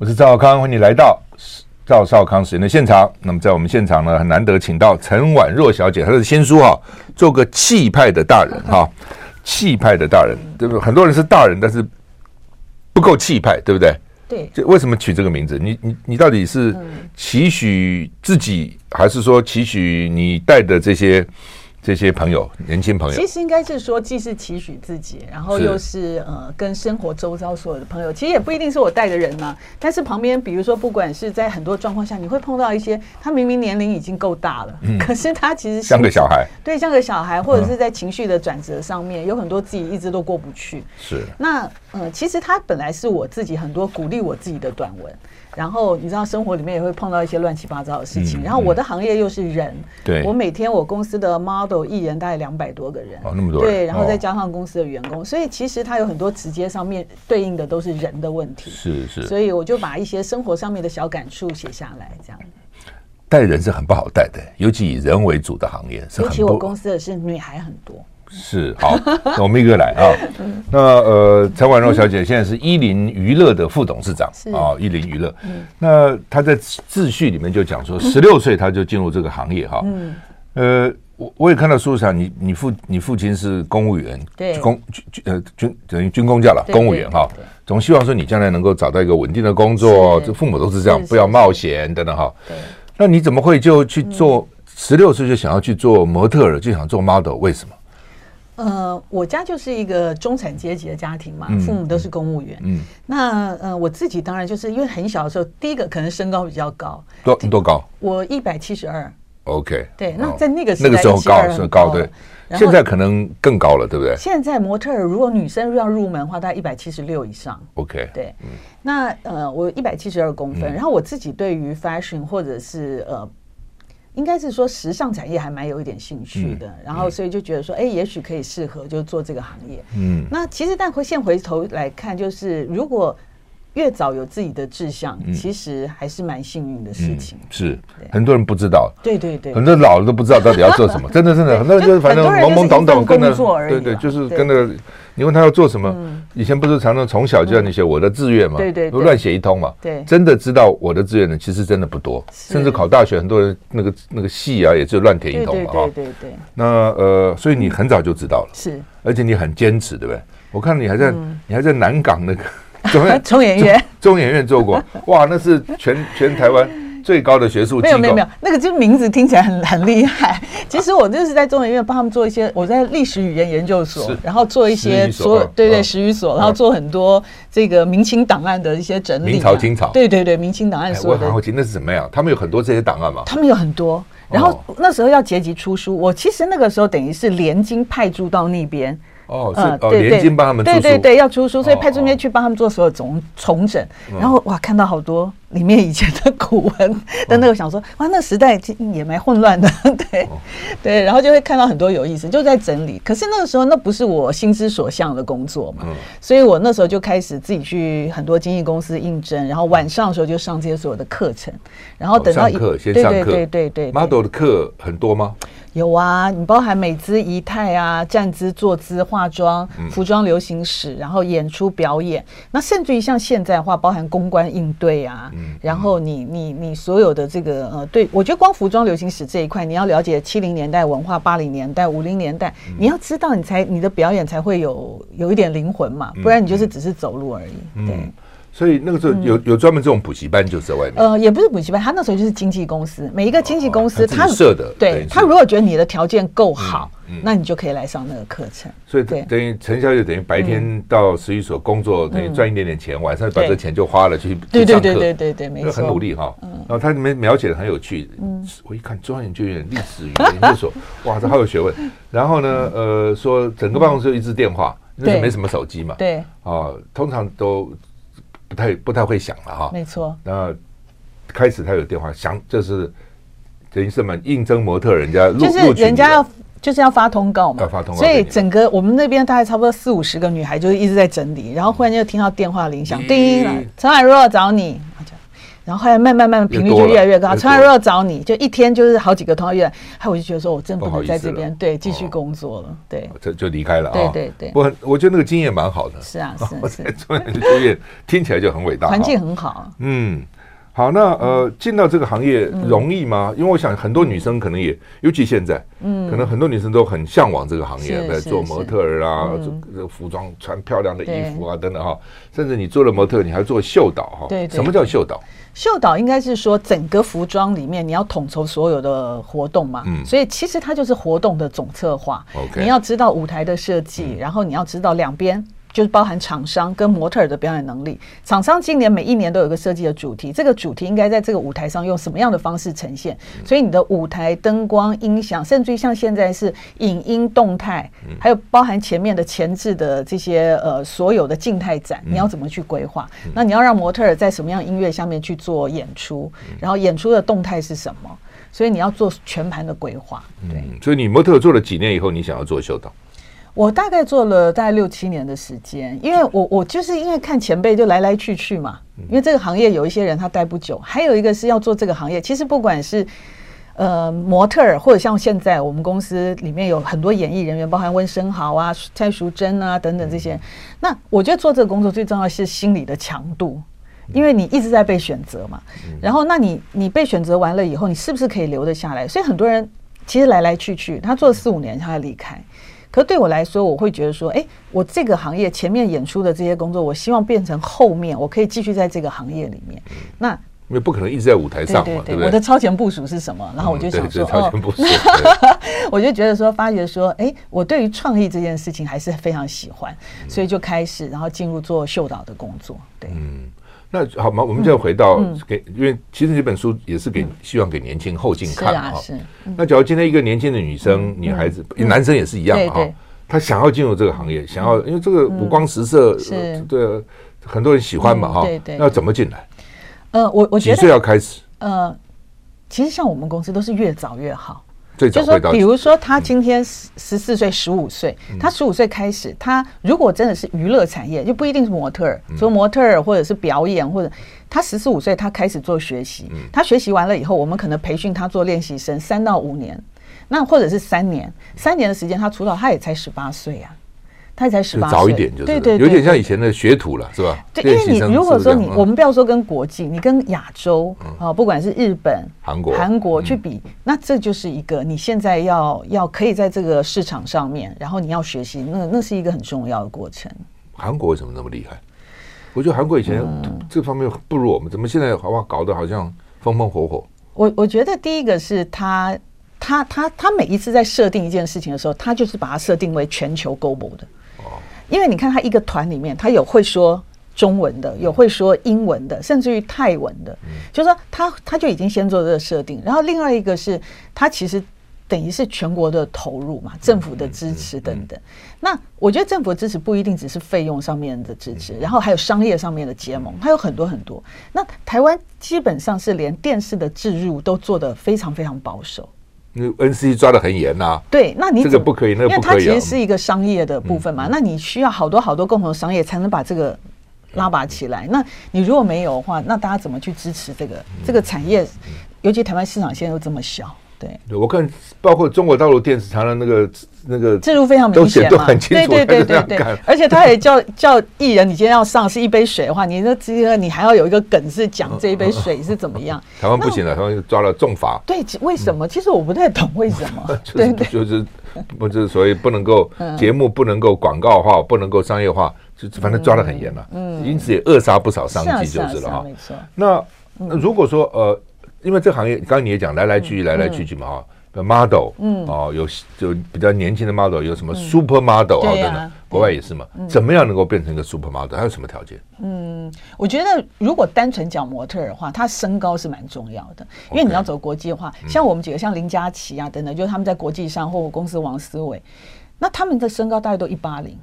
我是赵少康，欢迎你来到赵少康时间的现场。那么在我们现场呢，很难得请到陈婉若小姐，她的新书哈，做个气派的大人哈，气派的大人，对不对？很多人是大人，但是不够气派，对不对？对。这为什么取这个名字？你你你到底是期许自己，还是说期许你带的这些？这些朋友，年轻朋友，其实应该是说，既是期许自己，然后又是，是呃，跟生活周遭所有的朋友，其实也不一定是我带的人嘛。但是旁边，比如说，不管是在很多状况下，你会碰到一些，他明明年龄已经够大了，嗯，可是他其实像个小孩，对，像个小孩，或者是在情绪的转折上面，嗯，有很多自己一直都过不去。是，那呃，其实他本来是我自己很多鼓励我自己的短文。然后你知道生活里面也会碰到一些乱七八糟的事情，嗯、然后我的行业又是人，我每天我公司的 model 艺人大概两百多个人，哦，那么多人，对，然后再加上公司的员工，哦、所以其实它有很多直接上面对应的都是人的问题，是是，所以我就把一些生活上面的小感触写下来，这样。带人是很不好带的，尤其以人为主的行业是很，尤其我公司的是女孩很多。是好，那我们一个来啊。那呃，陈婉若小姐现在是伊林娱乐的副董事长啊，伊林娱乐。那她在自序里面就讲说，十六岁她就进入这个行业哈。呃，我我也看到书上，你你父你父亲是公务员，对，公军呃军等于军工教了，公务员哈。总希望说你将来能够找到一个稳定的工作，这父母都是这样，不要冒险等等哈。那你怎么会就去做？十六岁就想要去做模特儿，就想做 model，为什么？呃，我家就是一个中产阶级的家庭嘛，父母都是公务员。嗯，那呃，我自己当然就是因为很小的时候，第一个可能身高比较高，多多高？我一百七十二。OK，对，那在那个那个时候高是高，对。现在可能更高了，对不对？现在模特儿如果女生要入门的话，大概一百七十六以上。OK，对。那呃，我一百七十二公分，然后我自己对于 fashion 或者是呃。应该是说时尚产业还蛮有一点兴趣的，嗯、然后所以就觉得说，哎、欸，也许可以适合就做这个行业。嗯，那其实但回现回头来看，就是如果。越早有自己的志向，其实还是蛮幸运的事情。是，很多人不知道。对对对，很多老人都不知道到底要做什么。真的真的，很多人就是反正懵懵懂懂跟着。对对，就是跟着。你问他要做什么？以前不是常常从小就让你写我的志愿嘛？对对，乱写一通嘛。对，真的知道我的志愿的其实真的不多。甚至考大学，很多人那个那个系啊，也就乱填一通嘛。对对对。那呃，所以你很早就知道了。是，而且你很坚持，对不对？我看你还在，你还在南港那个。中 中研院，中研院做过，哇，那是全全台湾最高的学术。没有没有没有，那个就名字听起来很很厉害。其实我就是在中研院帮他们做一些，我在历史语言研究所，然后做一些所对对史语所，然后做很多这个明清档案的一些整理。明朝清朝，对对对，明清档案所的。我很好奇那是怎么样？他们有很多这些档案吗？他们有很多，然后那时候要结集出书，我其实那个时候等于是连经派驻到那边。哦，是哦，联经帮他们，对对对，要出书，所以派中间去帮他们做所有重重整，然后哇，看到好多里面以前的古文，的那个想说哇，那时代也蛮混乱的，对对，然后就会看到很多有意思，就在整理。可是那个时候那不是我心之所向的工作嘛，所以我那时候就开始自己去很多经纪公司应征，然后晚上的时候就上这些所有的课程，然后等到课先上课，对对对，model 的课很多吗？有啊，你包含美姿仪态啊，站姿坐姿、化妆、服装流行史，然后演出表演，那甚至于像现在的话，包含公关应对啊，然后你你你所有的这个呃，对我觉得光服装流行史这一块，你要了解七零年代文化、八零年代、五零年代，你要知道，你才你的表演才会有有一点灵魂嘛，不然你就是只是走路而已，对。所以那个时候有有专门这种补习班，就在外面。呃，也不是补习班，他那时候就是经纪公司，每一个经纪公司他设的。对，他如果觉得你的条件够好，那你就可以来上那个课程。所以等于陈小姐等于白天到十一所工作，等于赚一点点钱，晚上把这钱就花了去对对对对对对，没错，很努力哈。然后他里面描写的很有趣，我一看中央研究院历史与研究所，哇，这好有学问。然后呢，呃，说整个办公室有一支电话，那时候没什么手机嘛，对，啊，通常都。不太不太会响了哈，没错。那开始他有电话响，就是等于是嘛，应征模特，人家就是人家要就是要发通告嘛，要发通告。所以整个我们那边大概差不多四五十个女孩，就是一直在整理，然后忽然就听到电话铃响，叮，陈海若找你，然后后来慢慢慢慢频率就越来越高，常常要找你就一天就是好几个通话越来，还有我就觉得说我真不能在这边对继续工作了，对，这就离开了啊。对对对，我我觉得那个经验蛮好的。是啊，是我在 中研院院听起来就很伟大，环境很好。嗯。好，那呃，进到这个行业容易吗？因为我想很多女生可能也，尤其现在，嗯，可能很多女生都很向往这个行业，在做模特儿啊，这个服装穿漂亮的衣服啊等等哈。甚至你做了模特，你还做秀导哈。对，什么叫秀导？秀导应该是说整个服装里面你要统筹所有的活动嘛。嗯。所以其实它就是活动的总策划。OK。你要知道舞台的设计，然后你要知道两边。就是包含厂商跟模特儿的表演能力。厂商今年每一年都有一个设计的主题，这个主题应该在这个舞台上用什么样的方式呈现？所以你的舞台灯光、音响，甚至于像现在是影音动态，还有包含前面的前置的这些呃所有的静态展，你要怎么去规划？那你要让模特儿在什么样音乐下面去做演出？然后演出的动态是什么？所以你要做全盘的规划。对，所以你模特儿做了几年以后，你想要做秀导？我大概做了大概六七年的时间，因为我我就是因为看前辈就来来去去嘛，因为这个行业有一些人他待不久，还有一个是要做这个行业。其实不管是呃模特儿，或者像现在我们公司里面有很多演艺人员，包含温生豪啊、蔡淑珍啊等等这些。那我觉得做这个工作最重要的是心理的强度，因为你一直在被选择嘛。然后那你你被选择完了以后，你是不是可以留得下来？所以很多人其实来来去去，他做了四五年他要离开。可对我来说，我会觉得说，哎，我这个行业前面演出的这些工作，我希望变成后面，我可以继续在这个行业里面。那因为不可能一直在舞台上嘛，对不对？我的超前部署是什么？然后我就想说，超前部署，我就觉得说，发觉说，哎，我对于创意这件事情还是非常喜欢，所以就开始，然后进入做秀导的工作。对，嗯。那好嘛，我们再回到给，因为其实这本书也是给希望给年轻后进看哈。那假如今天一个年轻的女生、女孩子、男生也是一样哈，他想要进入这个行业，想要因为这个五光十色，对，很多人喜欢嘛哈。那要怎么进来？呃，我我觉得几岁要开始？呃，其实像我们公司都是越早越好。就是说，比如说他今天十十四岁、十五岁，他十五岁开始，他如果真的是娱乐产业，就不一定是模特儿，做模特儿或者是表演，或者他十四五岁他开始做学习，他学习完了以后，我们可能培训他做练习生三到五年，那或者是三年，三年的时间他出道，他也才十八岁啊。他才十八岁，早一点就是，对对，有点像以前的学徒了，是吧？对，因为你如果说你，我们不要说跟国际，你跟亚洲啊，不管是日本、韩国、韩国去比，那这就是一个你现在要要可以在这个市场上面，然后你要学习，那那是一个很重要的过程。韩国为什么那么厉害？我觉得韩国以前这方面不如我们，怎么现在好不好搞得好像风风火火？我我觉得第一个是他他他他每一次在设定一件事情的时候，他就是把它设定为全球 global 的。因为你看，他一个团里面，他有会说中文的，有会说英文的，甚至于泰文的，就是说他他就已经先做这个设定。然后另外一个是，他其实等于是全国的投入嘛，政府的支持等等。那我觉得政府的支持不一定只是费用上面的支持，然后还有商业上面的结盟，还有很多很多。那台湾基本上是连电视的置入都做得非常非常保守。NC 抓得很严呐，对，那你这个不可以，那个不可以，因为它其实是一个商业的部分嘛，那你需要好多好多共同商业才能把这个拉拔起来。那你如果没有的话，那大家怎么去支持这个这个产业？尤其台湾市场现在又这么小。对，我看包括中国大陆电视台的那个那个制度非常明显嘛，很清楚，对对对对对，而且他也叫叫艺人，你今天要上是一杯水的话，你那这个你还要有一个梗是讲这一杯水是怎么样？台湾不行了，台湾抓了重罚。对，为什么？其实我不太懂为什么。对对，就是不是所以不能够节目不能够广告化，不能够商业化，就反正抓得很严了。嗯，因此也扼杀不少商机，就是了哈。没错。那那如果说呃。因为这行业，刚刚你也讲来来去去，来来去去嘛哈。model，嗯，哦，有就比较年轻的 model，有什么 super model 啊等等，国外也是嘛。怎么样能够变成一个 super model？还有什么条件？嗯，我觉得如果单纯讲模特的话，他身高是蛮重要的，因为你要走国际化。像我们几个，像林佳琪啊等等，就是他们在国际上，或我公司王思维，那他们的身高大概都一八零。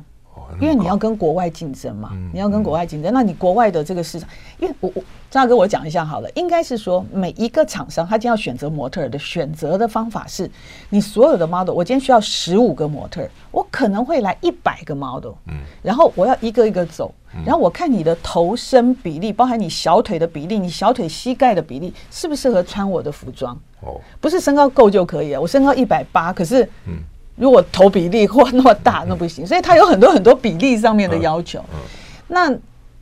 因为你要跟国外竞争嘛，你要跟国外竞争，那你国外的这个市场，因为我我张大哥我讲一下好了，应该是说每一个厂商他今天要选择模特儿的选择的方法是，你所有的 model，我今天需要十五个模特儿，我可能会来一百个 model，嗯，然后我要一个一个走，然后我看你的头身比例，包含你小腿的比例，你小腿膝盖的比例，适不适合穿我的服装？哦，不是身高够就可以了。我身高一百八，可是，如果投比例或那么大，那不行。所以它有很多很多比例上面的要求。那。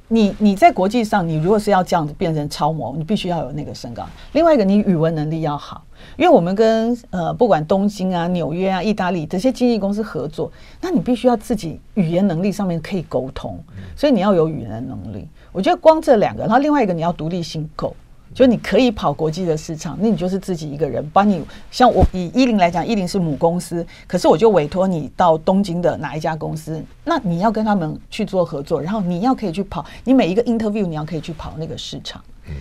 你你在国际上，你如果是要这样子变成超模，你必须要有那个身高。另外一个，你语文能力要好，因为我们跟呃不管东京啊、纽约啊、意大利这些经纪公司合作，那你必须要自己语言能力上面可以沟通，所以你要有语言能力。我觉得光这两个，然后另外一个你要独立性够。就你可以跑国际的市场，那你就是自己一个人，帮你像我以伊林来讲，伊林是母公司，可是我就委托你到东京的哪一家公司，那你要跟他们去做合作，然后你要可以去跑，你每一个 interview 你要可以去跑那个市场。嗯，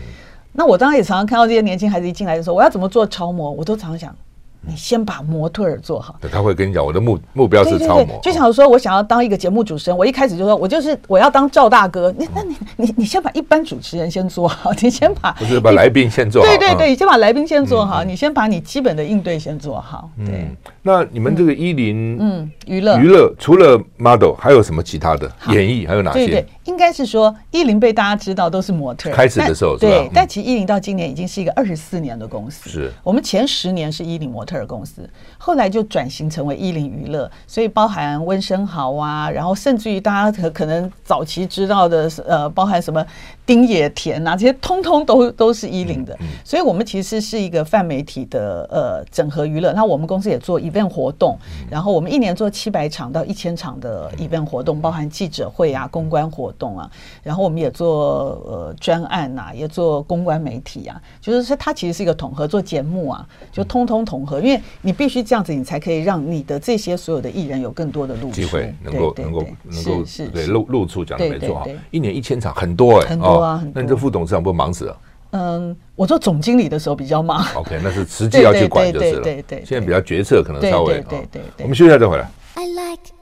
那我当然也常常看到这些年轻孩子一进来的时候，我要怎么做超模，我都常常想。你先把模特儿做好。他会跟你讲，我的目目标是超模。对对对，就想说，我想要当一个节目主持人，我一开始就说，我就是我要当赵大哥。你那你你你先把一般主持人先做好，你先把不是把来宾先做好。对对对，你先把来宾先做好，你先把你基本的应对先做好。对。那你们这个伊林嗯娱乐娱乐除了 model 还有什么其他的演艺还有哪些？对对，应该是说伊林被大家知道都是模特。开始的时候对，但其实伊林到今年已经是一个二十四年的公司。是我们前十年是伊林模特尔公司。后来就转型成为伊林娱乐，所以包含温生豪啊，然后甚至于大家可可能早期知道的，呃，包含什么丁野田啊，这些通通都都是伊林的。所以我们其实是一个泛媒体的呃整合娱乐。那我们公司也做 event 活动，然后我们一年做七百场到一千场的 event 活动，包含记者会啊、公关活动啊，然后我们也做呃专案呐，也做公关媒体啊，就是说它其实是一个统合做节目啊，就通通统合，因为你必须。这样子，你才可以让你的这些所有的艺人有更多的路机会，能够能够能够是对露露出讲的没错哈，一年一千场很多哎，很多啊，那你这副董事长不忙死了？嗯，我做总经理的时候比较忙。OK，那是实际要去管就是了。对对，现在比较决策可能稍微对对对。我们休息一下再回来。I like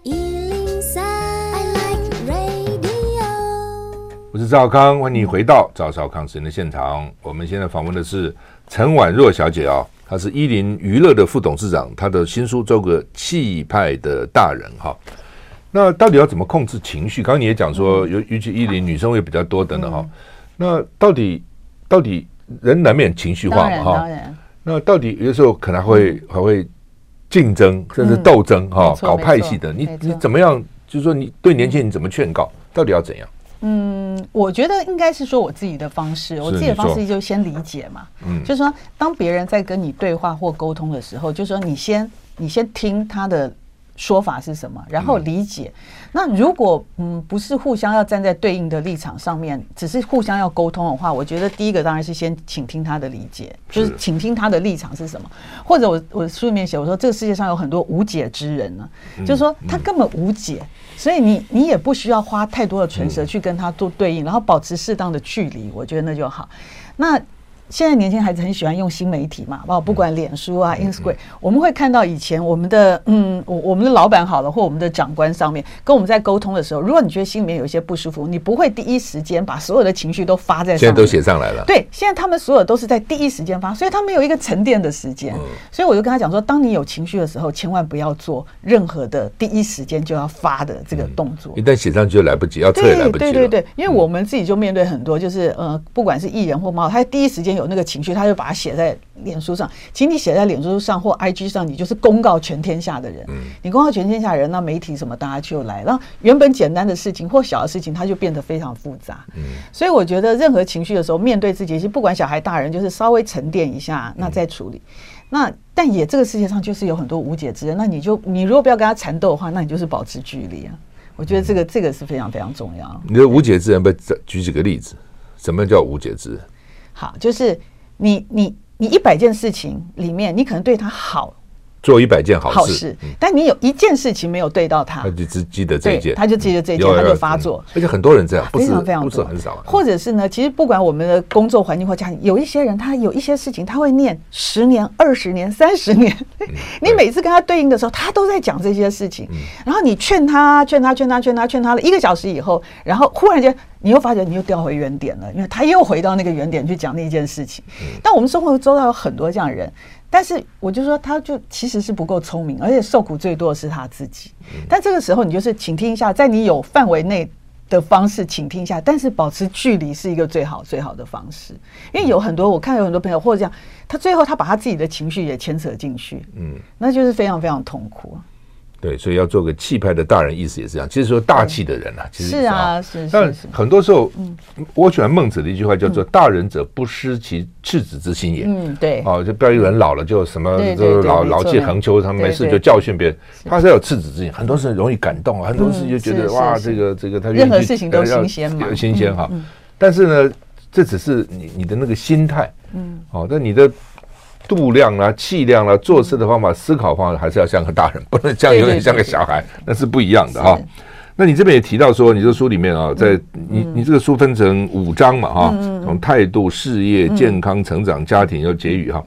我是赵康，欢迎你回到赵少康时间的现场。我们现在访问的是陈婉若小姐啊。她是伊林娱乐的副董事长，她的新书叫个《气派的大人》哈。那到底要怎么控制情绪？刚刚你也讲说，尤尤其伊林女生会比较多等等哈。那到底到底人难免情绪化嘛哈？那到底有的时候可能会还会竞争，甚至斗争哈，搞派系的。你你怎么样？就是说你对年轻人怎么劝告？到底要怎样？嗯，我觉得应该是说我自己的方式，我自己的方式就先理解嘛。嗯，就是说，当别人在跟你对话或沟通的时候，就是说你先你先听他的说法是什么，然后理解。那如果嗯不是互相要站在对应的立场上面，只是互相要沟通的话，我觉得第一个当然是先倾听他的理解，就是倾听他的立场是什么。或者我我书里面写我说这个世界上有很多无解之人呢，就是说他根本无解。所以你你也不需要花太多的唇舌去跟他做对应，然后保持适当的距离，我觉得那就好。那。现在年轻孩子很喜欢用新媒体嘛，包括不管脸书啊、Instagram，我们会看到以前我们的嗯，我我们的老板好了，或我们的长官上面跟我们在沟通的时候，如果你觉得心里面有一些不舒服，你不会第一时间把所有的情绪都发在上面，现在都写上来了。对，现在他们所有都是在第一时间发，所以他们有一个沉淀的时间。所以我就跟他讲说，当你有情绪的时候，千万不要做任何的第一时间就要发的这个动作。一旦写上去就来不及，要撤也来不及。对对对，因为我们自己就面对很多，就是呃，不管是艺人或猫，他第一时间有那个情绪，他就把它写在脸书上。请你写在脸书上或 IG 上，你就是公告全天下的人。嗯，你公告全天下人，那媒体什么大家就来。然后原本简单的事情或小的事情，它就变得非常复杂。嗯，所以我觉得任何情绪的时候，面对自己，不管小孩大人，就是稍微沉淀一下，那再处理。那但也这个世界上就是有很多无解之人，那你就你如果不要跟他缠斗的话，那你就是保持距离啊。我觉得这个这个是非常非常重要。你的无解之人，不举几个例子？什么叫无解之人？好，就是。你你你一百件事情里面，你可能对他好，做一百件好事，好事，但你有一件事情没有对到他，他就只记得这一件，他就记得这一件，他就发作。而且很多人这样，非常非常多，很少。或者是呢，其实不管我们的工作环境或家庭，有一些人他有一些事情他会念十年、二十年、三十年，你每次跟他对应的时候，他都在讲这些事情，然后你劝他、劝他、劝他、劝他、劝他了一个小时以后，然后忽然间。你又发觉你又掉回原点了，因为他又回到那个原点去讲那件事情。但我们生活周遭有很多这样的人，但是我就说，他就其实是不够聪明，而且受苦最多的是他自己。但这个时候，你就是倾听一下，在你有范围内的方式倾听一下，但是保持距离是一个最好最好的方式。因为有很多我看有很多朋友或者这样，他最后他把他自己的情绪也牵扯进去，嗯，那就是非常非常痛苦。对，所以要做个气派的大人，意思也是这样。其实说大气的人啊，其实是啊，是。但很多时候，嗯，我喜欢孟子的一句话，叫做“大人者，不失其赤子之心也”。嗯，对。哦，就不要有人老了就什么就老老气横秋，他们没事就教训别人，他是要有赤子之心。很多事容易感动啊，很多事就觉得哇，这个这个他任何事情都新鲜嘛，新鲜哈。但是呢，这只是你你的那个心态，嗯，哦，但你的。度量啊，气量啊，做事的方法、思考方法，还是要像个大人，不能像有点像个小孩，那是不一样的哈。那你这边也提到说，你这书里面啊，在你你这个书分成五章嘛哈，从态度、事业、健康、成长、家庭要结语哈。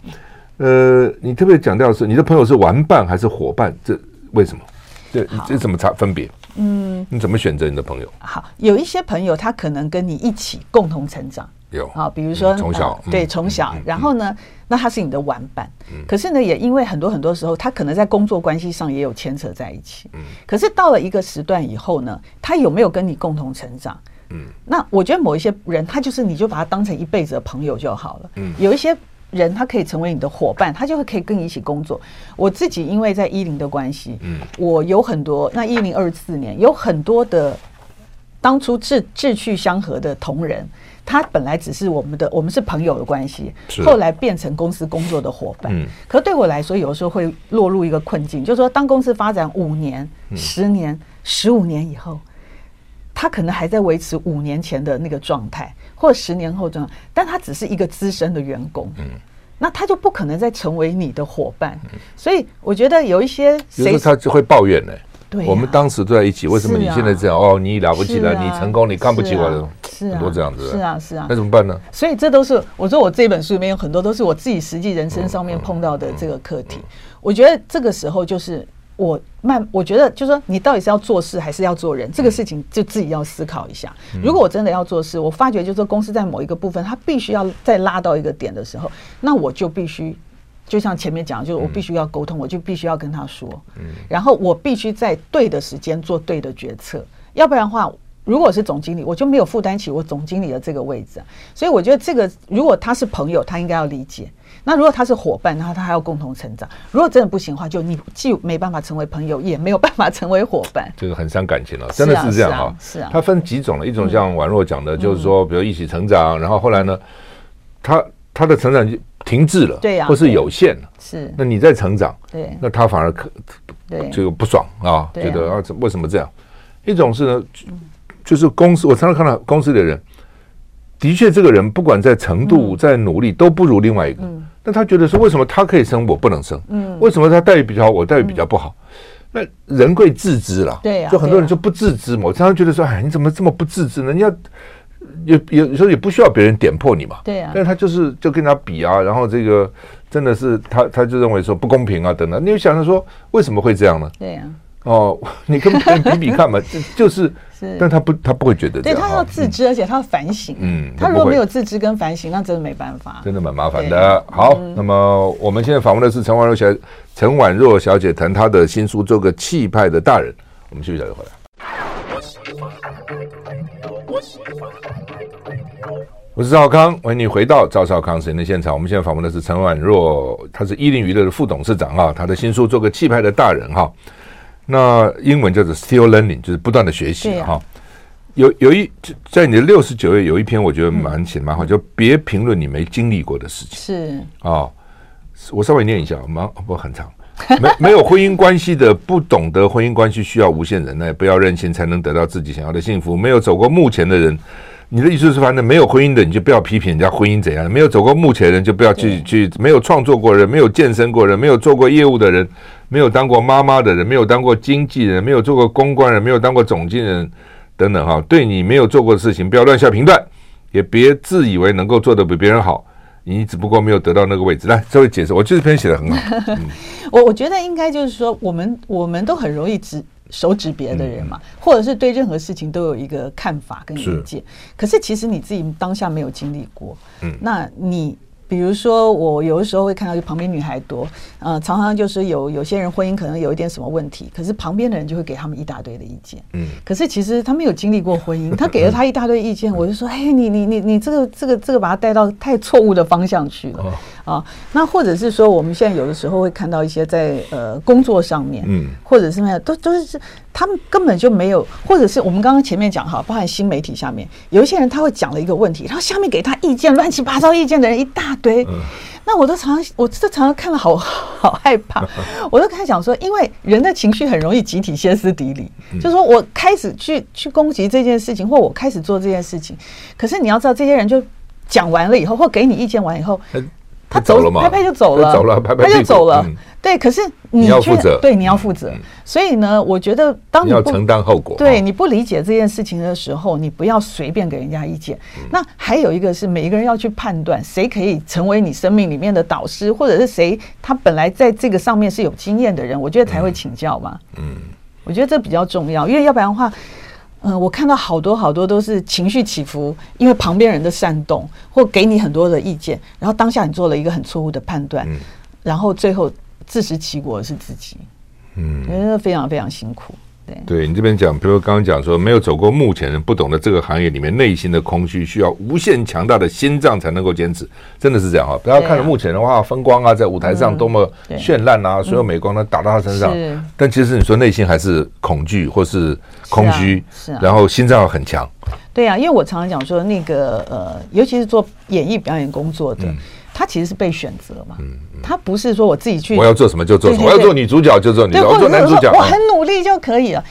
呃，你特别强调是你的朋友是玩伴还是伙伴？这为什么？这这怎么差分别？嗯，你怎么选择你的朋友？好，有一些朋友他可能跟你一起共同成长。有啊，比如说从小对从小，然后呢，那他是你的玩伴，可是呢，也因为很多很多时候，他可能在工作关系上也有牵扯在一起。嗯，可是到了一个时段以后呢，他有没有跟你共同成长？嗯，那我觉得某一些人，他就是你就把他当成一辈子的朋友就好了。嗯，有一些人他可以成为你的伙伴，他就会可以跟你一起工作。我自己因为在一零的关系，嗯，我有很多那一零二四年有很多的当初志志趣相合的同仁。他本来只是我们的，我们是朋友的关系，后来变成公司工作的伙伴。嗯，可对我来说，有时候会落入一个困境，就是说，当公司发展五年、十年、十五年以后，他可能还在维持五年前的那个状态，或者十年后状态，但他只是一个资深的员工。嗯，那他就不可能再成为你的伙伴。所以，我觉得有一些，有时候他就会抱怨呢。我们当时都在一起，为什么你现在这样？哦，你了不起了，你成功，你看不起我的，很多这样子。是啊，是啊，那怎么办呢？所以这都是我说我这本书里面有很多都是我自己实际人生上面碰到的这个课题。我觉得这个时候就是我慢，我觉得就是说你到底是要做事还是要做人，这个事情就自己要思考一下。如果我真的要做事，我发觉就是说公司在某一个部分它必须要再拉到一个点的时候，那我就必须。就像前面讲，就是我必须要沟通，我就必须要跟他说，然后我必须在对的时间做对的决策，要不然的话，如果是总经理，我就没有负担起我总经理的这个位置。所以我觉得这个，如果他是朋友，他应该要理解；那如果他是伙伴，然后他还要共同成长。如果真的不行的话，就你既没办法成为朋友，也没有办法成为伙伴，这个很伤感情了，真的是这样哈。是啊，他分几种了，一种像宛若讲的，就是说，比如一起成长，然后后来呢，他他的成长就。停滞了，对呀，或是有限了，是。那你在成长，对，那他反而可，对，这个不爽啊，觉得啊，为什么这样？一种是呢，就是公司，我常常看到公司的人，的确这个人不管在程度、在努力都不如另外一个，但他觉得说，为什么他可以升，我不能升？嗯，为什么他待遇比较好，我待遇比较不好？那人贵自知了，对呀，就很多人就不自知嘛。我常常觉得说，哎，你怎么这么不自知呢？你要。有有时候也不需要别人点破你嘛，对啊，但是他就是就跟他比啊，然后这个真的是他他就认为说不公平啊等等，你就想着说为什么会这样呢？对呀，哦，你跟别人比比看嘛，就就是，但他不他不会觉得对，他要自知，而且他要反省，嗯，他如果没有自知跟反省，那真的没办法，真的蛮麻烦的。好，那么我们现在访问的是陈婉若小陈婉若小姐，谈她的新书《做个气派的大人》，我们休息一下就回来。我是赵少康，欢迎你回到赵少康时间的现场。我们现在访问的是陈婉若，他是伊林娱乐的副董事长啊。他的新书《做个气派的大人》哈，那英文叫做 Still Learning，就是不断的学习哈。有有一在你的六十九页有一篇，我觉得蛮写蛮好，就别评论你没经历过的事情。是啊，我稍微念一下，蛮不很长。没 没有婚姻关系的，不懂得婚姻关系需要无限忍耐，不要任性才能得到自己想要的幸福。没有走过目前的人。你的意思是，反正没有婚姻的，你就不要批评人家婚姻怎样；没有走过目前的人，就不要去去；没有创作过人，没有健身过人，没有做过业务的人，没有当过妈妈的人，没有当过经纪人，没有做过公关人，没有当过总经理人等等哈。对你没有做过的事情，不要乱下评断，也别自以为能够做得比别人好。你只不过没有得到那个位置。来，稍微解释，我这篇写的很好。嗯、我我觉得应该就是说，我们我们都很容易只。手指别的人嘛，或者是对任何事情都有一个看法跟意见。可是其实你自己当下没有经历过，嗯，那你比如说，我有的时候会看到，就旁边女孩多，呃，常常就是有有些人婚姻可能有一点什么问题，可是旁边的人就会给他们一大堆的意见。嗯，可是其实他没有经历过婚姻，他给了他一大堆意见，我就说，哎，你你你你这个这个这个把他带到太错误的方向去了。啊，那或者是说，我们现在有的时候会看到一些在呃工作上面，嗯，或者是什么样，都都是他们根本就没有，或者是我们刚刚前面讲哈，包含新媒体下面有一些人他会讲了一个问题，然后下面给他意见乱七八糟意见的人一大堆，嗯、那我都常常我这常常看了好 好害怕，我都开始想说，因为人的情绪很容易集体歇斯底里，嗯、就是说我开始去去攻击这件事情，或我开始做这件事情，可是你要知道，这些人就讲完了以后，或给你意见完以后。他走了吗？拍拍就走了，走了，拍拍就走了。对，可是你要负责，对，你要负责。所以呢，我觉得当你要承担后果，对，你不理解这件事情的时候，你不要随便给人家意见。那还有一个是，每一个人要去判断谁可以成为你生命里面的导师，或者是谁他本来在这个上面是有经验的人，我觉得才会请教嘛。嗯，我觉得这比较重要，因为要不然的话。嗯，我看到好多好多都是情绪起伏，因为旁边人的煽动或给你很多的意见，然后当下你做了一个很错误的判断，嗯、然后最后自食其果的是自己，嗯，觉得非常非常辛苦。对，对你这边讲，比如刚刚讲说，没有走过目前人不懂得这个行业里面内心的空虚，需要无限强大的心脏才能够坚持，真的是这样哈。不要看着目前的话，风光啊，在舞台上多么绚烂啊，所有美光都打到他身上，但其实你说内心还是恐惧或是空虚，是啊，然后心脏要很强。对啊，因为我常常讲说，那个呃，尤其是做演艺表演工作的。他其实是被选择嘛，他不是说我自己去，我要做什么就做什么，我要做女主角就做女主角，我要做男主角，我很努力就可以了。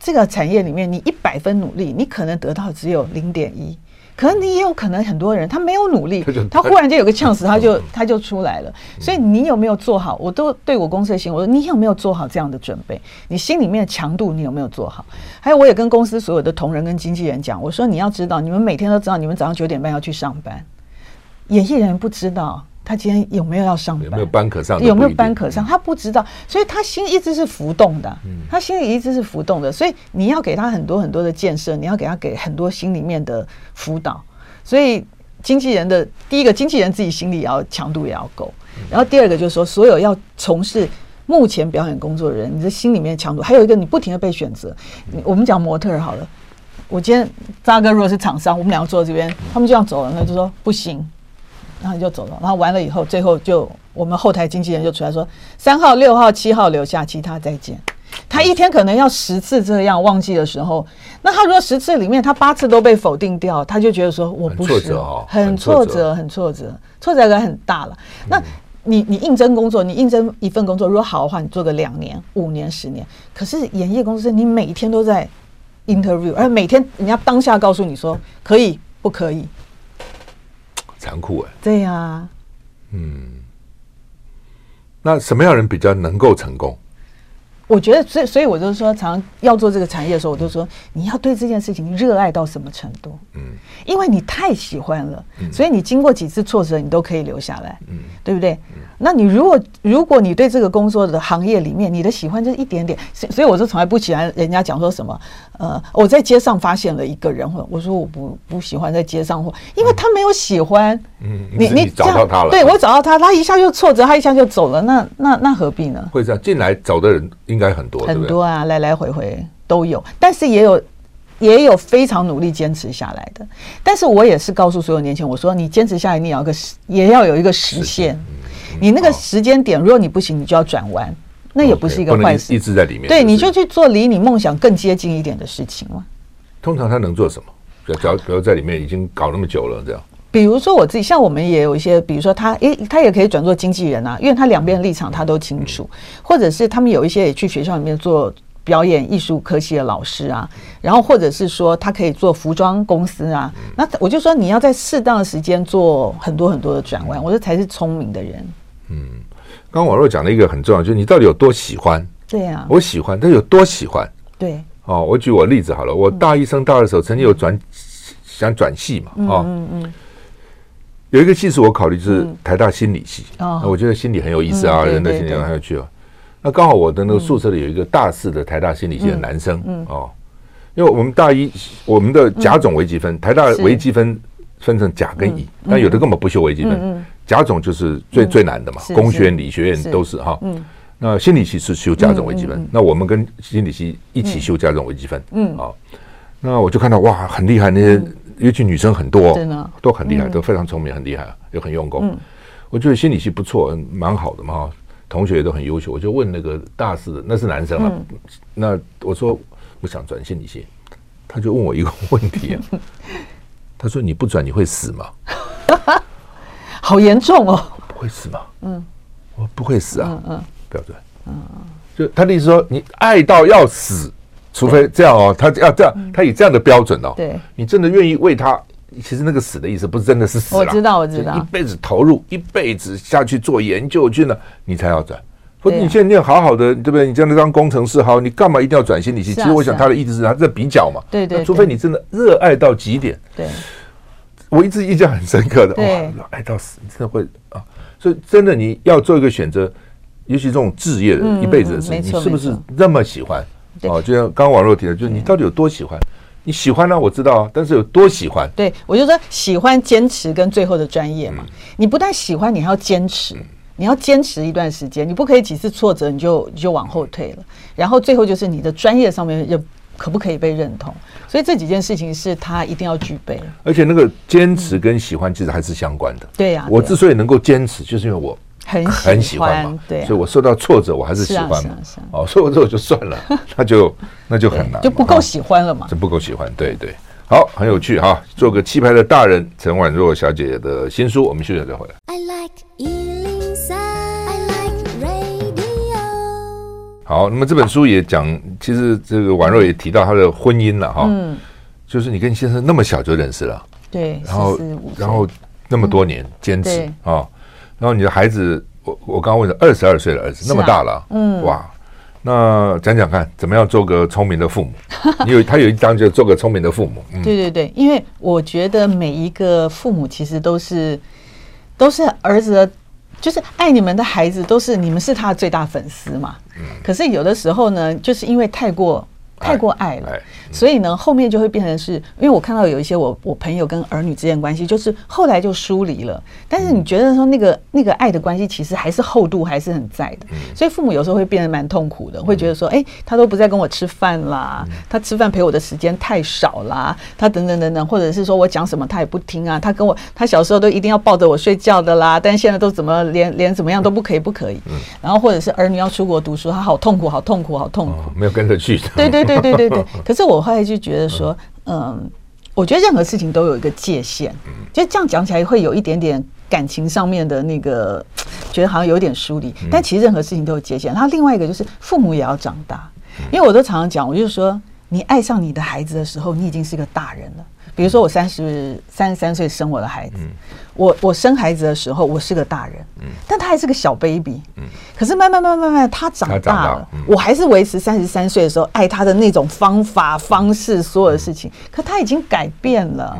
这个产业里面，你一百分努力，你可能得到只有零点一，可能你也有可能很多人他没有努力，他忽然间有个 chance，他就他就出来了。所以你有没有做好？我都对我公司的心，我说你有没有做好这样的准备？你心里面的强度你有没有做好？还有，我也跟公司所有的同仁跟经纪人讲，我说你要知道，你们每天都知道，你们早上九点半要去上班。演艺人不知道他今天有没有要上班，有没有班可上，有没有班可上，他不知道，所以他心一直是浮动的，他心里一直是浮动的，所以你要给他很多很多的建设，你要给他给很多心里面的辅导，所以经纪人的第一个，经纪人自己心里要强度也要够，然后第二个就是说，所有要从事目前表演工作的人，你的心里面强度，还有一个你不停的被选择，我们讲模特好了，我今天扎哥如果是厂商，我们两个坐这边，他们就这样走了，那就说不行。然后就走了，然后完了以后，最后就我们后台经纪人就出来说：“三号、六号、七号留下，其他再见。”他一天可能要十次这样忘记的时候，那他如果十次里面他八次都被否定掉，他就觉得说我不是，很挫折，很挫折，挫折感很大了。那你你应征工作，你应征一份工作，如果好的话，你做个两年、五年、十年。可是演艺公司，你每天都在 interview，而每天人家当下告诉你说可以不可以。残酷哎，对呀，嗯，那什么样人比较能够成功？我觉得，所以，所以我就说，常常要做这个产业的时候，我就说，你要对这件事情热爱到什么程度？嗯，因为你太喜欢了，所以你经过几次挫折，你都可以留下来，嗯，对不对？那你如果如果你对这个工作的行业里面，你的喜欢就是一点点，所以我就从来不喜欢人家讲说什么，呃，我在街上发现了一个人，我说我不不喜欢在街上或，因为他没有喜欢，嗯，你你找到他了，对我找到他，他一下就挫折，他一下就走了，那那那何必呢？会这样进来走的人。应该很多，很多啊，来来回回都有，但是也有也有非常努力坚持下来的。但是我也是告诉所有年轻人，我说你坚持下来，你要个也要有一个时限。你那个时间点，如果你不行，你就要转弯，那也不是一个坏事。一直在里面，对，你就去做离你梦想更接近一点的事情嘛。通常他能做什么？假如比如在里面已经搞那么久了，这样。比如说我自己，像我们也有一些，比如说他，诶，他也可以转做经纪人啊，因为他两边的立场他都清楚，或者是他们有一些也去学校里面做表演艺术科系的老师啊，然后或者是说他可以做服装公司啊，那我就说你要在适当的时间做很多很多的转弯，我说才是聪明的人。嗯，刚刚网络讲了一个很重要，就是你到底有多喜欢？对呀，我喜欢，但有多喜欢？对，哦，我举我例子好了，我大一升大二的时候曾经有转想转系嘛，啊，嗯嗯。有一个系是我考虑，就是台大心理系。嗯、我觉得心理很有意思啊，嗯、人的心理很有趣啊。那刚好我的那个宿舍里有一个大四的台大心理系的男生，哦，因为我们大一我们的甲种微积分，嗯、台大微积分分成甲跟乙，嗯、但有的根本不修微积分，嗯、甲种就是最最难的嘛，工学院、理学院都是哈。嗯。那心理系是修甲种微积分，那我们跟心理系一起修甲种微积分。嗯。啊，那我就看到哇，很厉害，那些尤其女生很多，真的都很厉害，都非常聪明，很厉害，又很用功。我觉得心理系不错，蛮好的嘛，同学也都很优秀。我就问那个大四的，那是男生啊。那我说我想转心理系，他就问我一个问题啊。他说：“你不转你会死吗？” 好严重哦！不会死吗？嗯，我不会死啊。嗯嗯，不要转。嗯嗯，就他的意思说，你爱到要死，除非这样哦，他要这样，他以这样的标准哦。对，你真的愿意为他？其实那个死的意思不是真的是死，我知道，我知道，一辈子投入，一辈子下去做研究去了，你才要转。或者你现在念好好的，对不对？你这样当工程师好，你干嘛一定要转心理系？其实我想他的意思是他在比较嘛。对对。除非你真的热爱到极点。对。我一直印象很深刻的，哇，爱到死，你真的会啊！所以真的你要做一个选择，尤其这种置业的一辈子的事情，你是不是那么喜欢？哦，就像刚刚网络提的，就是你到底有多喜欢？你喜欢呢？我知道啊，但是有多喜欢？对，我就说喜欢、坚持跟最后的专业嘛。你不但喜欢，你还要坚持。你要坚持一段时间，你不可以几次挫折你就你就往后退了。然后最后就是你的专业上面又可不可以被认同？所以这几件事情是他一定要具备。而且那个坚持跟喜欢其实还是相关的。对呀，我之所以能够坚持，就是因为我很很喜欢嘛。对，所以我受到挫折我还是喜欢嘛。哦，所以我这我就算了，那就那就很难，就不够喜欢了嘛。就不够喜欢，对对。好，很有趣哈，做个气派的大人，陈婉若小姐的新书，我们休息再回来。I like 好，那么这本书也讲，其实这个婉若也提到她的婚姻了哈，嗯，就是你跟先生那么小就认识了，对，然后然后那么多年坚持啊，然后你的孩子，我我刚刚问的二十二岁的儿子那么大了，嗯，哇，那讲讲看，怎么样做个聪明的父母？你有他有一章就做个聪明的父母，对对对，因为我觉得每一个父母其实都是都是儿子的。就是爱你们的孩子，都是你们是他的最大粉丝嘛。可是有的时候呢，就是因为太过。太过爱了，所以呢，后面就会变成是，因为我看到有一些我我朋友跟儿女之间关系，就是后来就疏离了。但是你觉得说那个那个爱的关系，其实还是厚度还是很在的。所以父母有时候会变得蛮痛苦的，会觉得说，哎，他都不再跟我吃饭啦，他吃饭陪我的时间太少啦，他等等等等，或者是说我讲什么他也不听啊，他跟我他小时候都一定要抱着我睡觉的啦，但现在都怎么连连怎么样都不可以不可以。然后或者是儿女要出国读书，他好痛苦好痛苦好痛苦，没有跟着去。对对对。对对对对，可是我后来就觉得说，嗯，我觉得任何事情都有一个界限，就这样讲起来会有一点点感情上面的那个，觉得好像有点疏离。但其实任何事情都有界限。然后另外一个就是父母也要长大，因为我都常常讲，我就说，你爱上你的孩子的时候，你已经是个大人了。比如说我三十三十三岁生我的孩子，我我生孩子的时候我是个大人，但他还是个小 baby，可是慢慢慢慢慢慢他长大了，我还是维持三十三岁的时候爱他的那种方法方式所有的事情，可他已经改变了，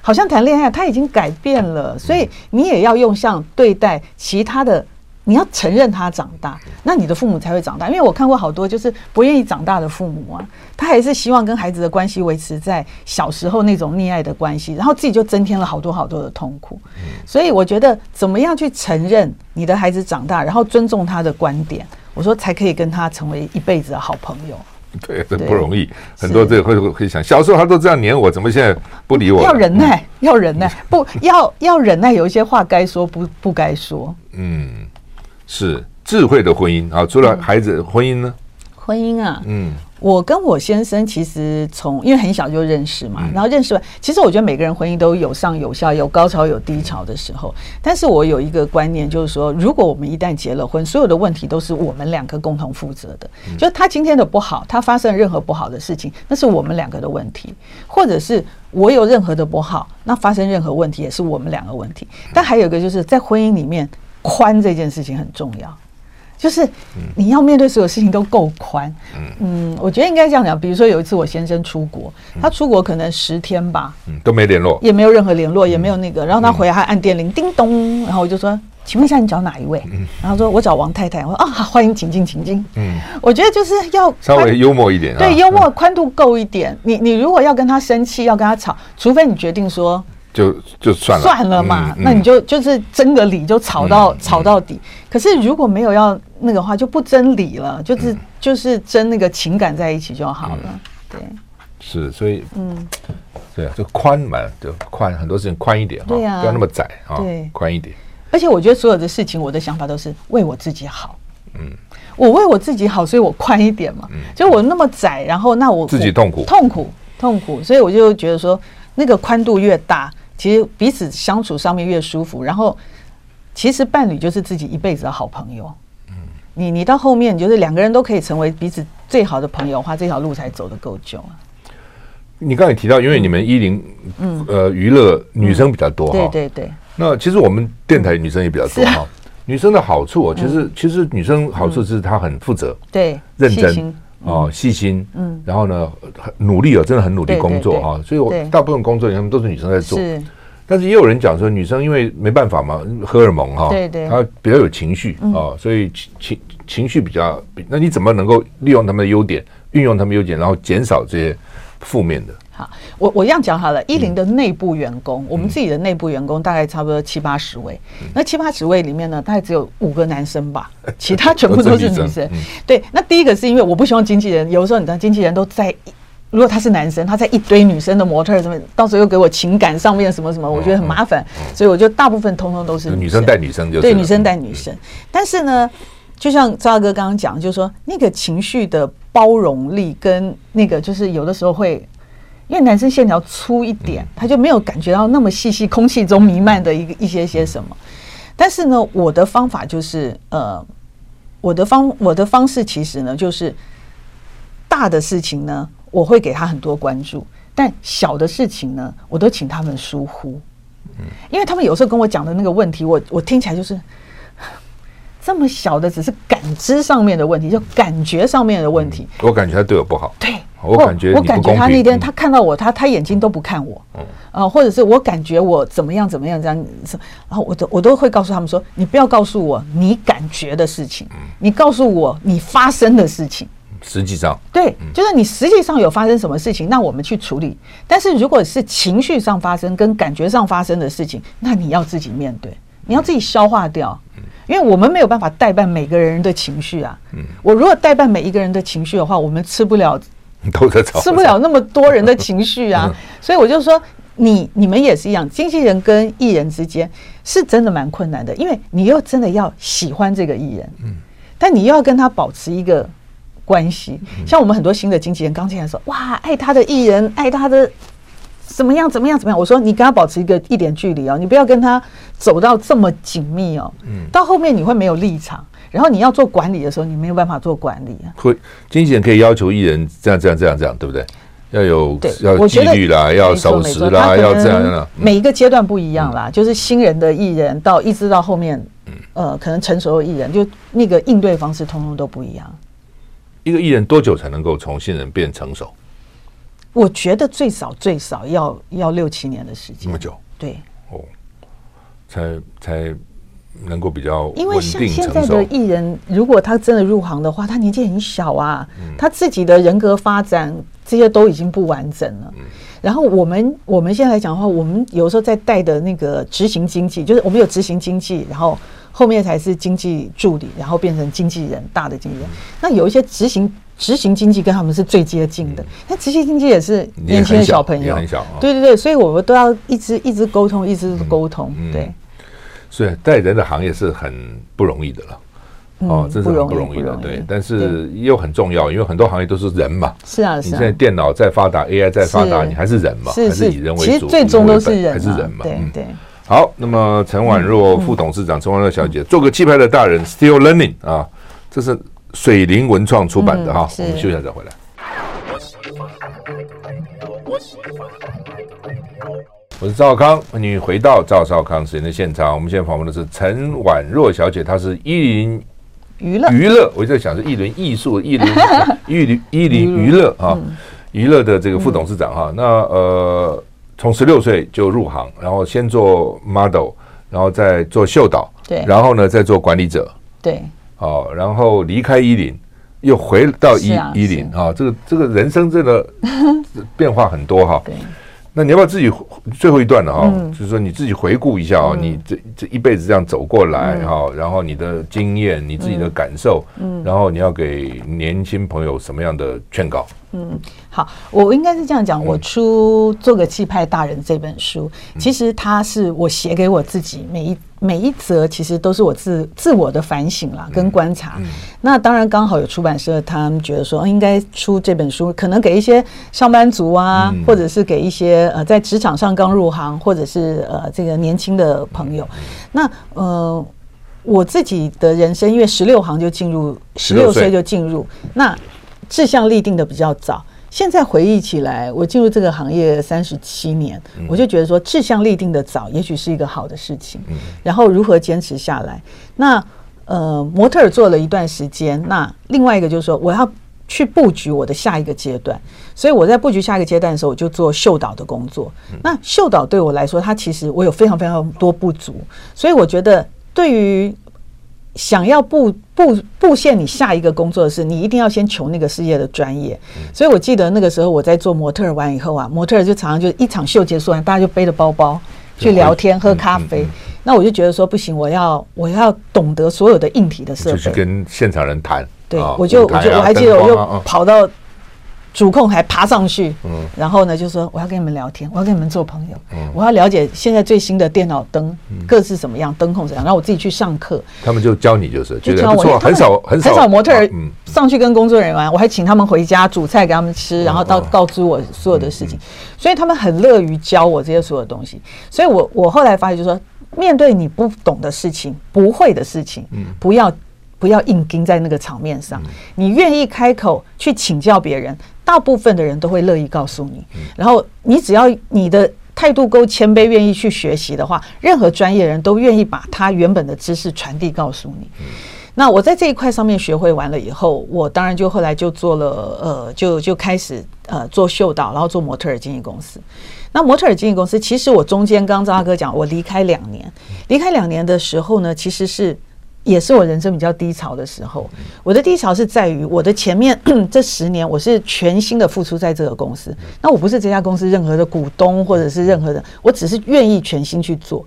好像谈恋爱他已经改变了，所以你也要用像对待其他的。你要承认他长大，那你的父母才会长大。因为我看过好多就是不愿意长大的父母啊，他还是希望跟孩子的关系维持在小时候那种溺爱的关系，然后自己就增添了好多好多的痛苦。所以我觉得怎么样去承认你的孩子长大，然后尊重他的观点，我说才可以跟他成为一辈子的好朋友。对，这不容易。很多这个会会想，小时候他都这样黏我，怎么现在不理我？要忍耐，要忍耐，不要要忍耐。有一些话该说不不该说。嗯。是智慧的婚姻啊！除了孩子，婚姻呢？婚姻啊，嗯，我跟我先生其实从因为很小就认识嘛，然后认识完，其实我觉得每个人婚姻都有上有下，有高潮有低潮的时候。但是我有一个观念，就是说，如果我们一旦结了婚，所有的问题都是我们两个共同负责的。就他今天的不好，他发生任何不好的事情，那是我们两个的问题；或者是我有任何的不好，那发生任何问题也是我们两个问题。但还有一个就是在婚姻里面。宽这件事情很重要，就是你要面对所有事情都够宽。嗯，我觉得应该这样讲。比如说有一次我先生出国，他出国可能十天吧，嗯，都没联络，也没有任何联络，也没有那个。然后他回来还按电铃，叮咚，然后我就说：“请问一下，你找哪一位？”然后说：“我找王太太。”我说：“啊，欢迎，请进，请进。”嗯，我觉得就是要稍微幽默一点，对，幽默宽度够一点。你你如果要跟他生气，要跟他吵，除非你决定说。就就算了算了嘛，那你就就是争个理，就吵到、嗯、吵到底。可是如果没有要那个话，就不争理了，就是、嗯、就是争那个情感在一起就好了。嗯、对，是，所以嗯，对啊，就宽嘛，就宽很多事情宽一点哈，对啊，不要那么窄啊，对，宽一点。而且我觉得所有的事情，我的想法都是为我自己好。嗯，我为我自己好，所以我宽一点嘛。嗯，就我那么窄，然后那我自己痛苦，痛苦，痛苦，所以我就觉得说，那个宽度越大。其实彼此相处上面越舒服，然后其实伴侣就是自己一辈子的好朋友。嗯，你你到后面，你就是两个人都可以成为彼此最好的朋友的话，这条路才走得够久。啊。你刚才提到，因为你们一零嗯。呃娱乐女生比较多哈，对对对。那其实我们电台女生也比较多哈。女生的好处，其实其实女生好处是她很负责，对，认真哦，细心，嗯，然后呢很努力哦，真的很努力工作哈。所以我大部分工作他们都是女生在做，但是也有人讲说，女生因为没办法嘛，荷尔蒙哈，对对，她比较有情绪啊，所以情情绪比较，那你怎么能够利用他们的优点，运用他们优点，然后减少这些负面的？好，我我这样讲好了。一零的内部员工，嗯、我们自己的内部员工大概差不多七八十位。嗯、那七八十位里面呢，大概只有五个男生吧，其他全部都是女生。对，那第一个是因为我不希望经纪人，有时候你知道，经纪人都在，如果他是男生，他在一堆女生的模特什么，到时候又给我情感上面什么什么，我觉得很麻烦，嗯嗯、所以我就大部分通通都是女生带女生就，是对，女生带女生。嗯、但是呢，就像赵大哥刚刚讲，就是说那个情绪的包容力跟那个，就是有的时候会。因为男生线条粗一点，他就没有感觉到那么细细空气中弥漫的一个一些些什么。但是呢，我的方法就是，呃，我的方我的方式其实呢，就是大的事情呢，我会给他很多关注，但小的事情呢，我都请他们疏忽。因为他们有时候跟我讲的那个问题，我我听起来就是这么小的，只是感知上面的问题，就感觉上面的问题。我感觉他对我不好。对。我感觉，我感觉他那天他看到我，他他眼睛都不看我，嗯，啊，或者是我感觉我怎么样怎么样这样，然后我都我都会告诉他们说，你不要告诉我你感觉的事情，你告诉我你发生的事情。实际上，对，就是你实际上有发生什么事情，那我们去处理。但是如果是情绪上发生跟感觉上发生的事情，那你要自己面对，你要自己消化掉，因为我们没有办法代办每个人的情绪啊。嗯，我如果代办每一个人的情绪的话，我们吃不了。吃不了那么多人的情绪啊，所以我就说，你你们也是一样，经纪人跟艺人之间是真的蛮困难的，因为你又真的要喜欢这个艺人，嗯，但你又要跟他保持一个关系。像我们很多新的经纪人刚进来说，哇，爱他的艺人，爱他的怎么样怎么样怎么样，我说你跟他保持一个一点距离哦，你不要跟他走到这么紧密哦，嗯，到后面你会没有立场。然后你要做管理的时候，你没有办法做管理啊。会，经纪人可以要求艺人这样这样这样这样，对不对？要有对要纪律啦，要守时啦，要这样。每一个阶段不一样啦，嗯、就是新人的艺人到一直到后面，嗯、呃，可能成熟的艺人，就那个应对方式通通都不一样。一个艺人多久才能够从新人变成熟？我觉得最少最少要要六七年的时间。那么久？对。哦，才才。能够比较因为像现在的艺人，如果他真的入行的话，他年纪很小啊，嗯、他自己的人格发展这些都已经不完整了。嗯、然后我们我们现在来讲的话，我们有时候在带的那个执行经济，就是我们有执行经济，然后后面才是经济助理，然后变成经纪人，大的经纪人。嗯、那有一些执行执行经济跟他们是最接近的，嗯、那执行经济也是年轻的小朋友，对对对，所以我们都要一直一直沟通，一直沟通，嗯嗯、对。所以带人的行业是很不容易的了，哦，这是很不容易的，对。但是又很重要，因为很多行业都是人嘛。是啊，是你现在电脑再发达，AI 再发达，你还是人嘛，还是以人为主。其实最终都是人，还是人嘛。对对。好，那么陈婉若副董事长，陈婉若小姐，做个气派的大人，Still Learning 啊，这是水灵文创出版的哈。我们休息一下再回来。我是赵少康，欢迎回到赵少康时间的现场。我们现在访问的是陈婉若小姐，她是一林娱乐娱乐，我就在想是一轮艺术，一林一林一零娱乐啊，娱乐的这个副董事长哈。那呃，从十六岁就入行，然后先做 model，然后再做秀导，对，然后呢再做管理者，对，好，然后离开伊林，又回到伊伊林啊，这个这个人生真的 变化很多哈。对。那你要不要自己最后一段了哈？就是说你自己回顾一下啊，你这这一辈子这样走过来哈，然后你的经验、你自己的感受，嗯，然后你要给年轻朋友什么样的劝告？嗯，好，我应该是这样讲，我出《做个气派大人》这本书，其实它是我写给我自己每一。每一则其实都是我自自我的反省啦，跟观察。嗯嗯、那当然刚好有出版社，他们觉得说应该出这本书，可能给一些上班族啊，嗯、或者是给一些呃在职场上刚入行，或者是呃这个年轻的朋友。那呃我自己的人生，因为十六行就进入，十六岁就进入，那志向立定的比较早。现在回忆起来，我进入这个行业三十七年，我就觉得说志向立定的早，也许是一个好的事情。然后如何坚持下来？那呃，模特儿做了一段时间，那另外一个就是说，我要去布局我的下一个阶段。所以我在布局下一个阶段的时候，我就做秀导的工作。那秀导对我来说，它其实我有非常非常多不足，所以我觉得对于。想要布布布线你下一个工作的事，你一定要先求那个事业的专业。所以我记得那个时候我在做模特儿完以后啊，模特儿就常常就一场秀结束完，大家就背着包包去聊天、喝咖啡。那我就觉得说不行，我要我要懂得所有的硬体的设备，就去跟现场人谈。对，我就我就我还记得，我就跑到。主控还爬上去，嗯，然后呢，就说我要跟你们聊天，我要跟你们做朋友，嗯，我要了解现在最新的电脑灯各是怎么样，灯控怎样，然后我自己去上课。他们就教你，就是就教我，很少很少很少模特儿上去跟工作人员玩，我还请他们回家煮菜给他们吃，然后到告知我所有的事情，所以他们很乐于教我这些所有东西。所以我我后来发现，就是说面对你不懂的事情、不会的事情，嗯，不要不要硬盯在那个场面上，你愿意开口去请教别人。大部分的人都会乐意告诉你，然后你只要你的态度够谦卑，愿意去学习的话，任何专业人都愿意把他原本的知识传递告诉你。那我在这一块上面学会完了以后，我当然就后来就做了，呃，就就开始呃做秀导，然后做模特儿经纪公司。那模特儿经纪公司，其实我中间刚刚张大哥讲，我离开两年，离开两年的时候呢，其实是。也是我人生比较低潮的时候。我的低潮是在于我的前面 这十年，我是全心的付出在这个公司。那我不是这家公司任何的股东，或者是任何人，我只是愿意全心去做。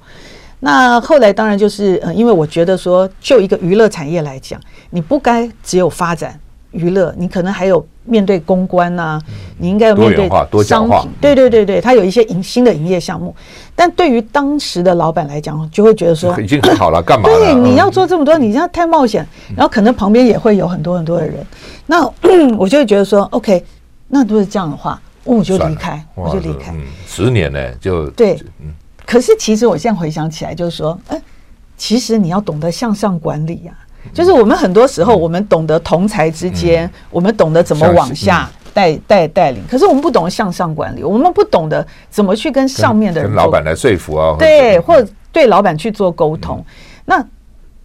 那后来当然就是，呃，因为我觉得说，就一个娱乐产业来讲，你不该只有发展。娱乐，你可能还有面对公关呐、啊，你应该有面对商品，对对对对，他有一些营新的营业项目，但对于当时的老板来讲，就会觉得说已经很好了，干嘛？对，你要做这么多，你这样太冒险，然后可能旁边也会有很多很多的人，那 我就会觉得说，OK，那如果是这样的话，我就离开，我就离开。十年呢，就对，可是其实我现在回想起来，就是说，哎，其实你要懂得向上管理呀。就是我们很多时候，我们懂得同才之间，嗯、我们懂得怎么往下带带带领，可是我们不懂得向上管理，我们不懂得怎么去跟上面的人、跟老板来说服啊，对，或者对老板去做沟通。嗯、那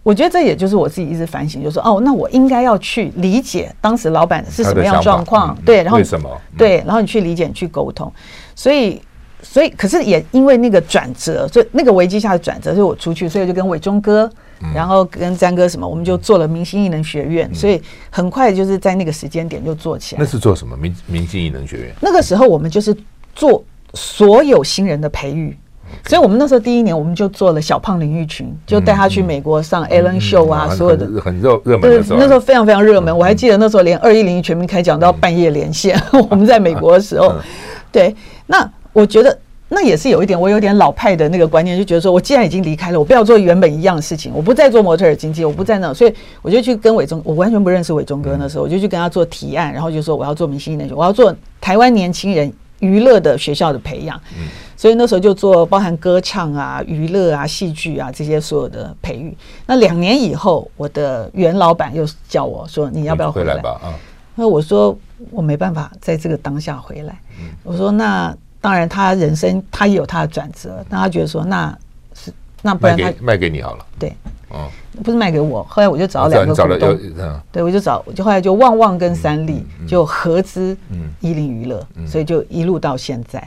我觉得这也就是我自己一直反省，就是说，哦，那我应该要去理解当时老板是什么样状况，嗯、对，然后为什么？对，然后你去理解，你去沟通，所以。所以，可是也因为那个转折，所以那个危机下的转折，所以我出去，所以就跟伟忠哥，然后跟詹哥什么，我们就做了明星艺能学院，所以很快就是在那个时间点就做起来。那是做什么？明明星艺能学院？那个时候我们就是做所有新人的培育，所以我们那时候第一年我们就做了小胖林玉群，就带他去美国上 Ellen Show 啊，所有的很热热门的时候，那时候非常非常热门。我还记得那时候连二一零全民开讲都要半夜连线，我们在美国的时候，对，那。我觉得那也是有一点，我有点老派的那个观念，就觉得说，我既然已经离开了，我不要做原本一样的事情，我不再做模特儿经济，我不在那，所以我就去跟伟忠，我完全不认识伟忠哥那时候，我就去跟他做提案，然后就说我要做明星我要做台湾年轻人娱乐的学校的培养，所以那时候就做包含歌唱啊、娱乐啊、戏剧啊这些所有的培育。那两年以后，我的原老板又叫我说，你要不要回来？吧？啊，那我说我没办法在这个当下回来，我说那。当然，他人生他也有他的转折，那他觉得说，那是那不然他卖给卖给你好了。对，哦，不是卖给我。后来我就找两个股东，对，我就找，就后来就旺旺跟三立就合资一零娱乐，所以就一路到现在。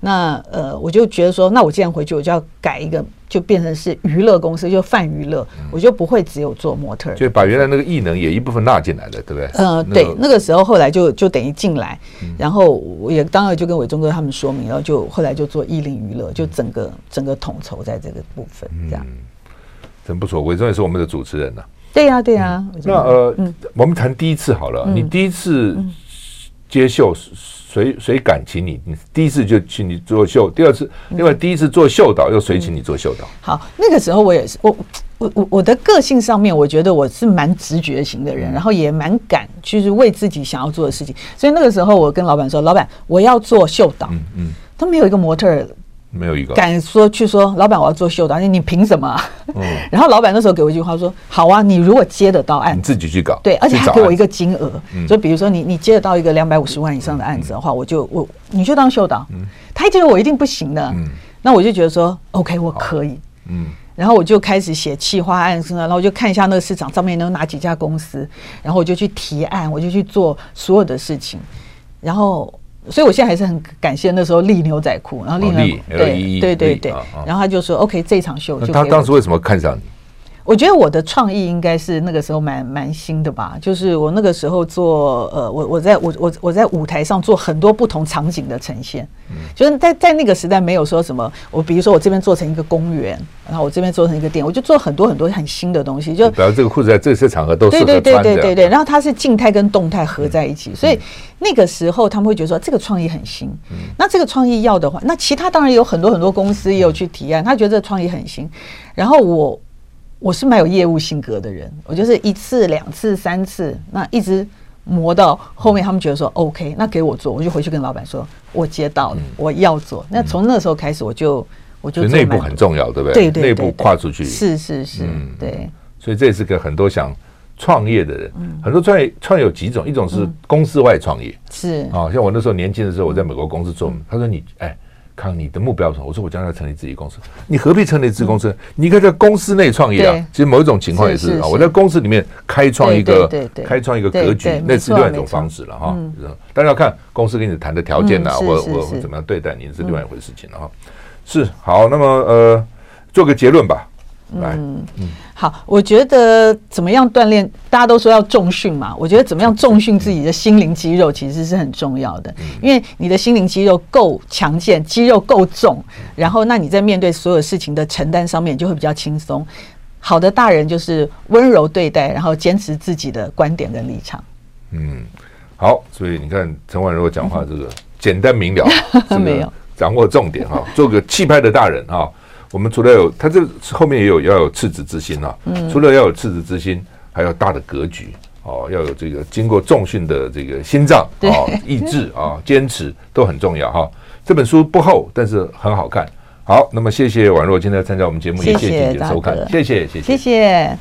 那呃，我就觉得说，那我既然回去，我就要改一个。就变成是娱乐公司，就泛娱乐，我就不会只有做模特，就把原来那个艺能也一部分纳进来了，对不对？嗯，对，那个时候后来就就等于进来，然后我也当然就跟伟忠哥他们说明，然后就后来就做一零娱乐，就整个整个统筹在这个部分，这样。真不错，伟忠也是我们的主持人呐。对呀，对呀。那呃，我们谈第一次好了，你第一次接秀。谁谁敢请你？你第一次就请你做秀，第二次，另外第一次做秀导又谁请你做秀导？好，那个时候我也是，我我我我的个性上面，我觉得我是蛮直觉型的人，然后也蛮敢，就是为自己想要做的事情。所以那个时候我跟老板说：“老板，我要做秀导。”嗯嗯，都没有一个模特儿。没有一个。敢说去说，老板我要做秀导，你凭什么、啊？嗯，然后老板那时候给我一句话说：“好啊，你如果接得到案，你自己去搞。”对，而且还给我一个金额，嗯、就比如说你你接得到一个两百五十万以上的案子的话，嗯、我就我你就当秀导。嗯，他一觉得我一定不行的，嗯，那我就觉得说 OK 我可以，嗯，然后我就开始写企划案，然后我就看一下那个市场上面有哪几家公司，然后我就去提案，我就去做所有的事情，然后。所以，我现在还是很感谢那时候利牛仔裤，然后利牛对对对对，然后他就说：“OK，这场秀就。”他当时为什么看上你？我觉得我的创意应该是那个时候蛮蛮新的吧，就是我那个时候做呃，我我在我我我在舞台上做很多不同场景的呈现，嗯、就是在在那个时代没有说什么，我比如说我这边做成一个公园，然后我这边做成一个店，我就做很多很多很新的东西，就比如这个裤子在这些场合都对对对对对对，然后它是静态跟动态合在一起，嗯、所以那个时候他们会觉得说这个创意很新，嗯、那这个创意要的话，那其他当然有很多很多公司也有去提案，他觉得这个创意很新，然后我。我是蛮有业务性格的人，我就是一次、两次、三次，那一直磨到后面，他们觉得说 OK，那给我做，我就回去跟老板说，我接到了，嗯、我要做。那从那时候开始，我就我就内部很重要，对不对？对对，对，内部跨出去。是是是，嗯、对。所以这也是个很多想创业的人，嗯、很多创业创业有几种，一种是公司外创业，是。啊，像我那时候年轻的时候，我在美国公司做，嗯、他说你哎。康，你的目标是什么？我说我将来成立自己公司。你何必成立自己公司？你可以在公司内创业啊。其实某一种情况也是啊，我在公司里面开创一个，开创一个格局，那是另外一种方式了哈。但是要看公司跟你谈的条件呐，或或怎么样对待你是另外一回事情了哈。是好，那么呃，做个结论吧。来，嗯，好，我觉得怎么样锻炼？大家都说要重训嘛，我觉得怎么样重训自己的心灵肌肉，其实是很重要的。因为你的心灵肌肉够强健，肌肉够重，然后那你在面对所有事情的承担上面就会比较轻松。好的大人就是温柔对待，然后坚持自己的观点跟立场。嗯，好，所以你看陈婉柔讲话这个简单明了，没有掌握重点哈，做个气派的大人哈。我们除了有他这后面也有要有赤子之心啊，嗯、除了要有赤子之心，还有大的格局哦，要有这个经过重训的这个心脏啊哦，意志啊，坚持都很重要哈、哦。这本书不厚，但是很好看。好，那么谢谢宛若今天来参加我们节目，谢谢也谢谢你的收看。谢谢谢谢。